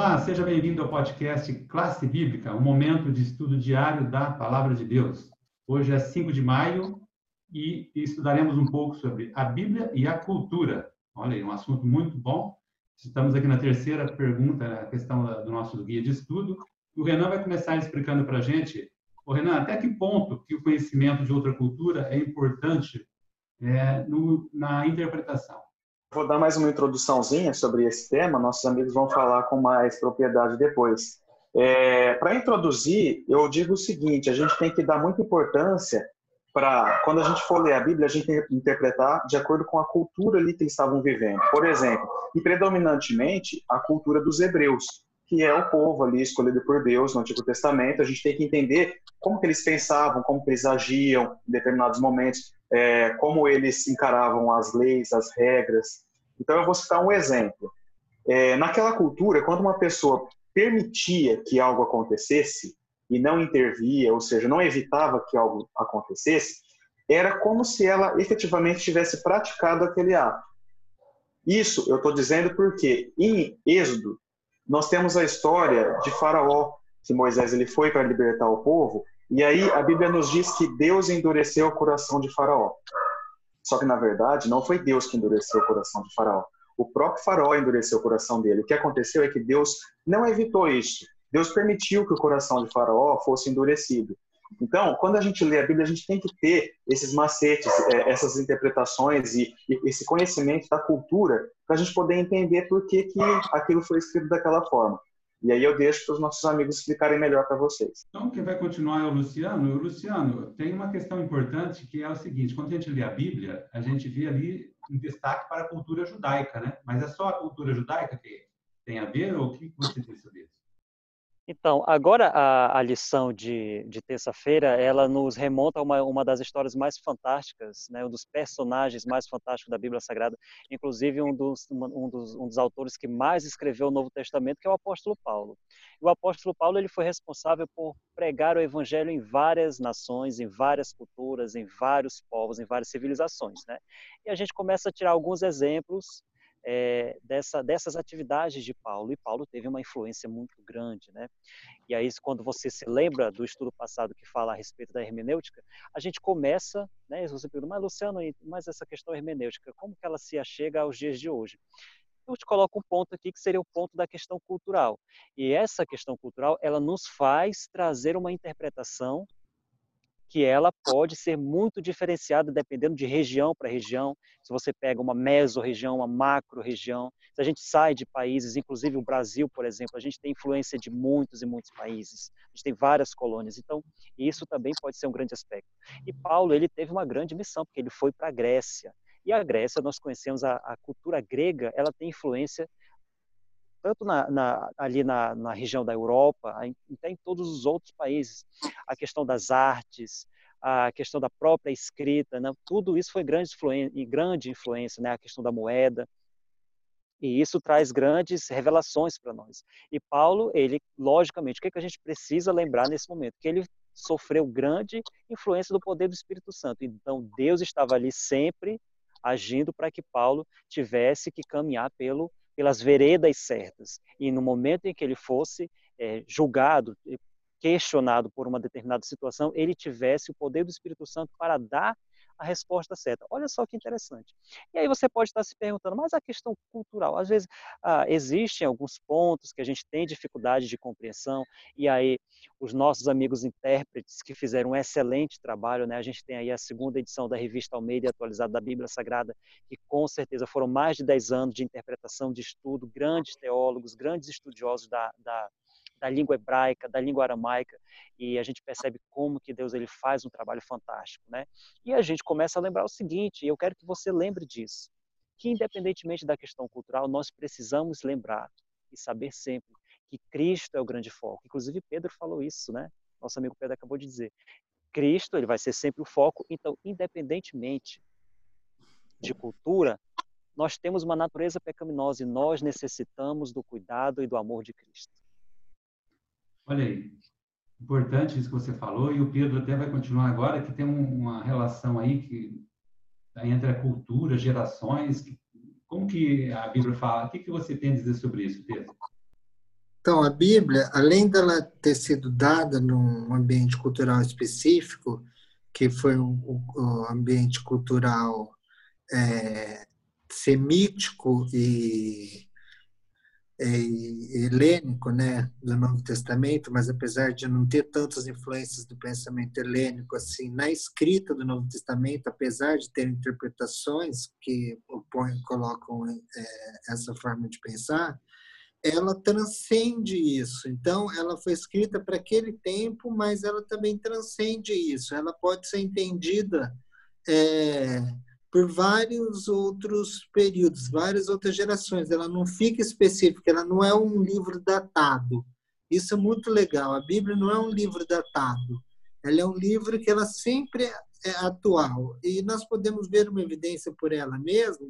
Olá, seja bem-vindo ao podcast Classe Bíblica, um momento de estudo diário da Palavra de Deus. Hoje é 5 de maio e estudaremos um pouco sobre a Bíblia e a cultura. Olha aí, um assunto muito bom. Estamos aqui na terceira pergunta, a questão do nosso guia de estudo. O Renan vai começar explicando para a gente, o Renan, até que ponto que o conhecimento de outra cultura é importante é, no, na interpretação. Vou dar mais uma introduçãozinha sobre esse tema, nossos amigos vão falar com mais propriedade depois. É, para introduzir, eu digo o seguinte: a gente tem que dar muita importância para, quando a gente for ler a Bíblia, a gente tem que interpretar de acordo com a cultura ali que eles estavam vivendo. Por exemplo, e predominantemente a cultura dos hebreus, que é o povo ali escolhido por Deus no Antigo Testamento. A gente tem que entender como que eles pensavam, como que eles agiam em determinados momentos, é, como eles encaravam as leis, as regras. Então, eu vou citar um exemplo. É, naquela cultura, quando uma pessoa permitia que algo acontecesse e não intervia, ou seja, não evitava que algo acontecesse, era como se ela efetivamente tivesse praticado aquele ato. Isso eu estou dizendo porque em Êxodo nós temos a história de Faraó, que Moisés ele foi para libertar o povo e aí a Bíblia nos diz que Deus endureceu o coração de Faraó. Só que na verdade não foi Deus que endureceu o coração de Faraó. O próprio Faraó endureceu o coração dele. O que aconteceu é que Deus não evitou isso. Deus permitiu que o coração de Faraó fosse endurecido. Então, quando a gente lê a Bíblia, a gente tem que ter esses macetes, é, essas interpretações e esse conhecimento da cultura para a gente poder entender por que, que aquilo foi escrito daquela forma. E aí eu deixo para os nossos amigos explicarem melhor para vocês. Então, quem vai continuar é o Luciano. O Luciano, tem uma questão importante que é o seguinte: quando a gente lê a Bíblia, a gente vê ali um destaque para a cultura judaica, né? Mas é só a cultura judaica que tem a ver ou o que você tem sobre isso? Então, agora a, a lição de, de terça-feira, ela nos remonta a uma, uma das histórias mais fantásticas, né, um dos personagens mais fantásticos da Bíblia Sagrada, inclusive um dos, um, dos, um dos autores que mais escreveu o Novo Testamento, que é o apóstolo Paulo. O apóstolo Paulo ele foi responsável por pregar o evangelho em várias nações, em várias culturas, em vários povos, em várias civilizações. Né? E a gente começa a tirar alguns exemplos é, dessa, dessas atividades de Paulo. E Paulo teve uma influência muito grande, né? E aí, quando você se lembra do estudo passado que fala a respeito da hermenêutica, a gente começa, né? Você pergunta, mas Luciano, mas essa questão hermenêutica, como que ela se achega aos dias de hoje? Eu te coloco um ponto aqui que seria o ponto da questão cultural. E essa questão cultural, ela nos faz trazer uma interpretação que ela pode ser muito diferenciada dependendo de região para região. Se você pega uma mesorregião, uma macro-região, se a gente sai de países, inclusive o Brasil, por exemplo, a gente tem influência de muitos e muitos países. A gente tem várias colônias. Então, isso também pode ser um grande aspecto. E Paulo, ele teve uma grande missão, porque ele foi para a Grécia. E a Grécia, nós conhecemos a, a cultura grega, ela tem influência tanto na, na, ali na, na, região da Europa, até em todos os outros países. A questão das artes, a questão da própria escrita, né? tudo isso foi grande influência, grande influência, né? a questão da moeda. E isso traz grandes revelações para nós. E Paulo, ele, logicamente, o que, é que a gente precisa lembrar nesse momento? Que ele sofreu grande influência do poder do Espírito Santo. Então, Deus estava ali sempre agindo para que Paulo tivesse que caminhar pelo pelas veredas certas. E no momento em que ele fosse é, julgado, questionado por uma determinada situação, ele tivesse o poder do Espírito Santo para dar a resposta certa. Olha só que interessante. E aí você pode estar se perguntando, mas a questão cultural, às vezes ah, existem alguns pontos que a gente tem dificuldade de compreensão, e aí os nossos amigos intérpretes que fizeram um excelente trabalho, né? A gente tem aí a segunda edição da revista Almeida atualizada da Bíblia Sagrada, que com certeza foram mais de 10 anos de interpretação, de estudo, grandes teólogos, grandes estudiosos da, da da língua hebraica, da língua aramaica, e a gente percebe como que Deus ele faz um trabalho fantástico, né? E a gente começa a lembrar o seguinte, e eu quero que você lembre disso, que independentemente da questão cultural, nós precisamos lembrar e saber sempre que Cristo é o grande foco. Inclusive Pedro falou isso, né? Nosso amigo Pedro acabou de dizer. Cristo, ele vai ser sempre o foco, então independentemente de cultura, nós temos uma natureza pecaminosa e nós necessitamos do cuidado e do amor de Cristo. Olha aí, importante isso que você falou, e o Pedro até vai continuar agora, que tem uma relação aí que tá entre a cultura, gerações, como que a Bíblia fala? O que, que você tem a dizer sobre isso, Pedro? Então, a Bíblia, além dela ter sido dada num ambiente cultural específico, que foi o, ambiente cultural é, semítico e helênico, né, do Novo Testamento, mas apesar de não ter tantas influências do pensamento helênico assim na escrita do Novo Testamento, apesar de ter interpretações que opõem, colocam é, essa forma de pensar, ela transcende isso. Então, ela foi escrita para aquele tempo, mas ela também transcende isso. Ela pode ser entendida é, por vários outros períodos, várias outras gerações. Ela não fica específica, ela não é um livro datado. Isso é muito legal. A Bíblia não é um livro datado. Ela é um livro que ela sempre é atual. E nós podemos ver uma evidência por ela mesma.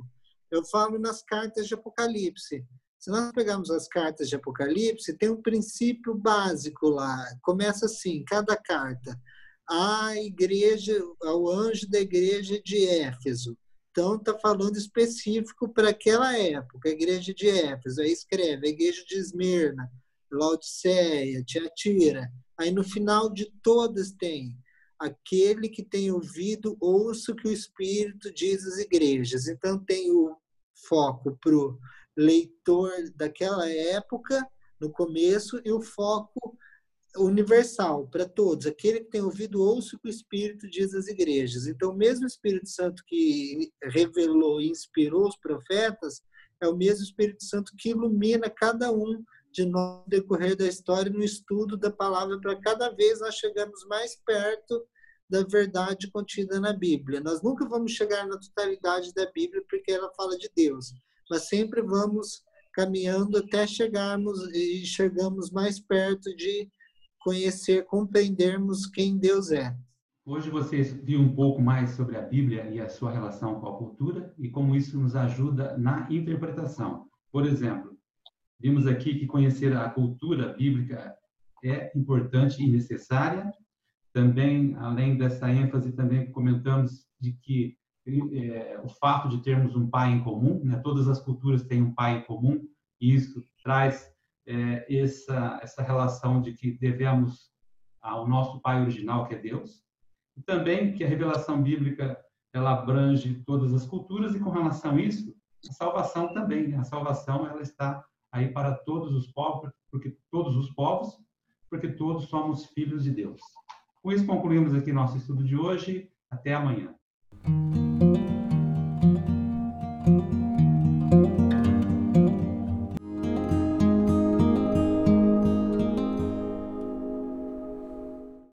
Eu falo nas cartas de Apocalipse se nós pegarmos as cartas de Apocalipse, tem um princípio básico lá. Começa assim, cada carta. A igreja, ao anjo da igreja de Éfeso. Então, está falando específico para aquela época, a igreja de Éfeso. Aí escreve a igreja de Esmirna, Laodiceia, Tiatira. Aí no final de todas tem aquele que tem ouvido, ouça o que o Espírito diz às igrejas. Então tem o foco para o leitor daquela época, no começo, e o foco universal para todos. Aquele que tem ouvido, ouça o que o Espírito diz às igrejas. Então, o mesmo Espírito Santo que revelou e inspirou os profetas, é o mesmo Espírito Santo que ilumina cada um de nós no decorrer da história no estudo da palavra para cada vez nós chegamos mais perto da verdade contida na Bíblia. Nós nunca vamos chegar na totalidade da Bíblia porque ela fala de Deus, mas sempre vamos caminhando até chegarmos e chegamos mais perto de conhecer, compreendermos quem Deus é. Hoje vocês viram um pouco mais sobre a Bíblia e a sua relação com a cultura e como isso nos ajuda na interpretação. Por exemplo, vimos aqui que conhecer a cultura bíblica é importante e necessária. Também, além dessa ênfase, também comentamos de que é, o fato de termos um pai em comum, né? todas as culturas têm um pai em comum, e isso traz é, essa, essa relação de que devemos ao nosso pai original, que é Deus, e também que a revelação bíblica ela abrange todas as culturas, e com relação a isso, a salvação também, né? a salvação ela está aí para todos os povos, porque todos os povos, porque todos somos filhos de Deus. Com isso concluímos aqui nosso estudo de hoje. Até amanhã.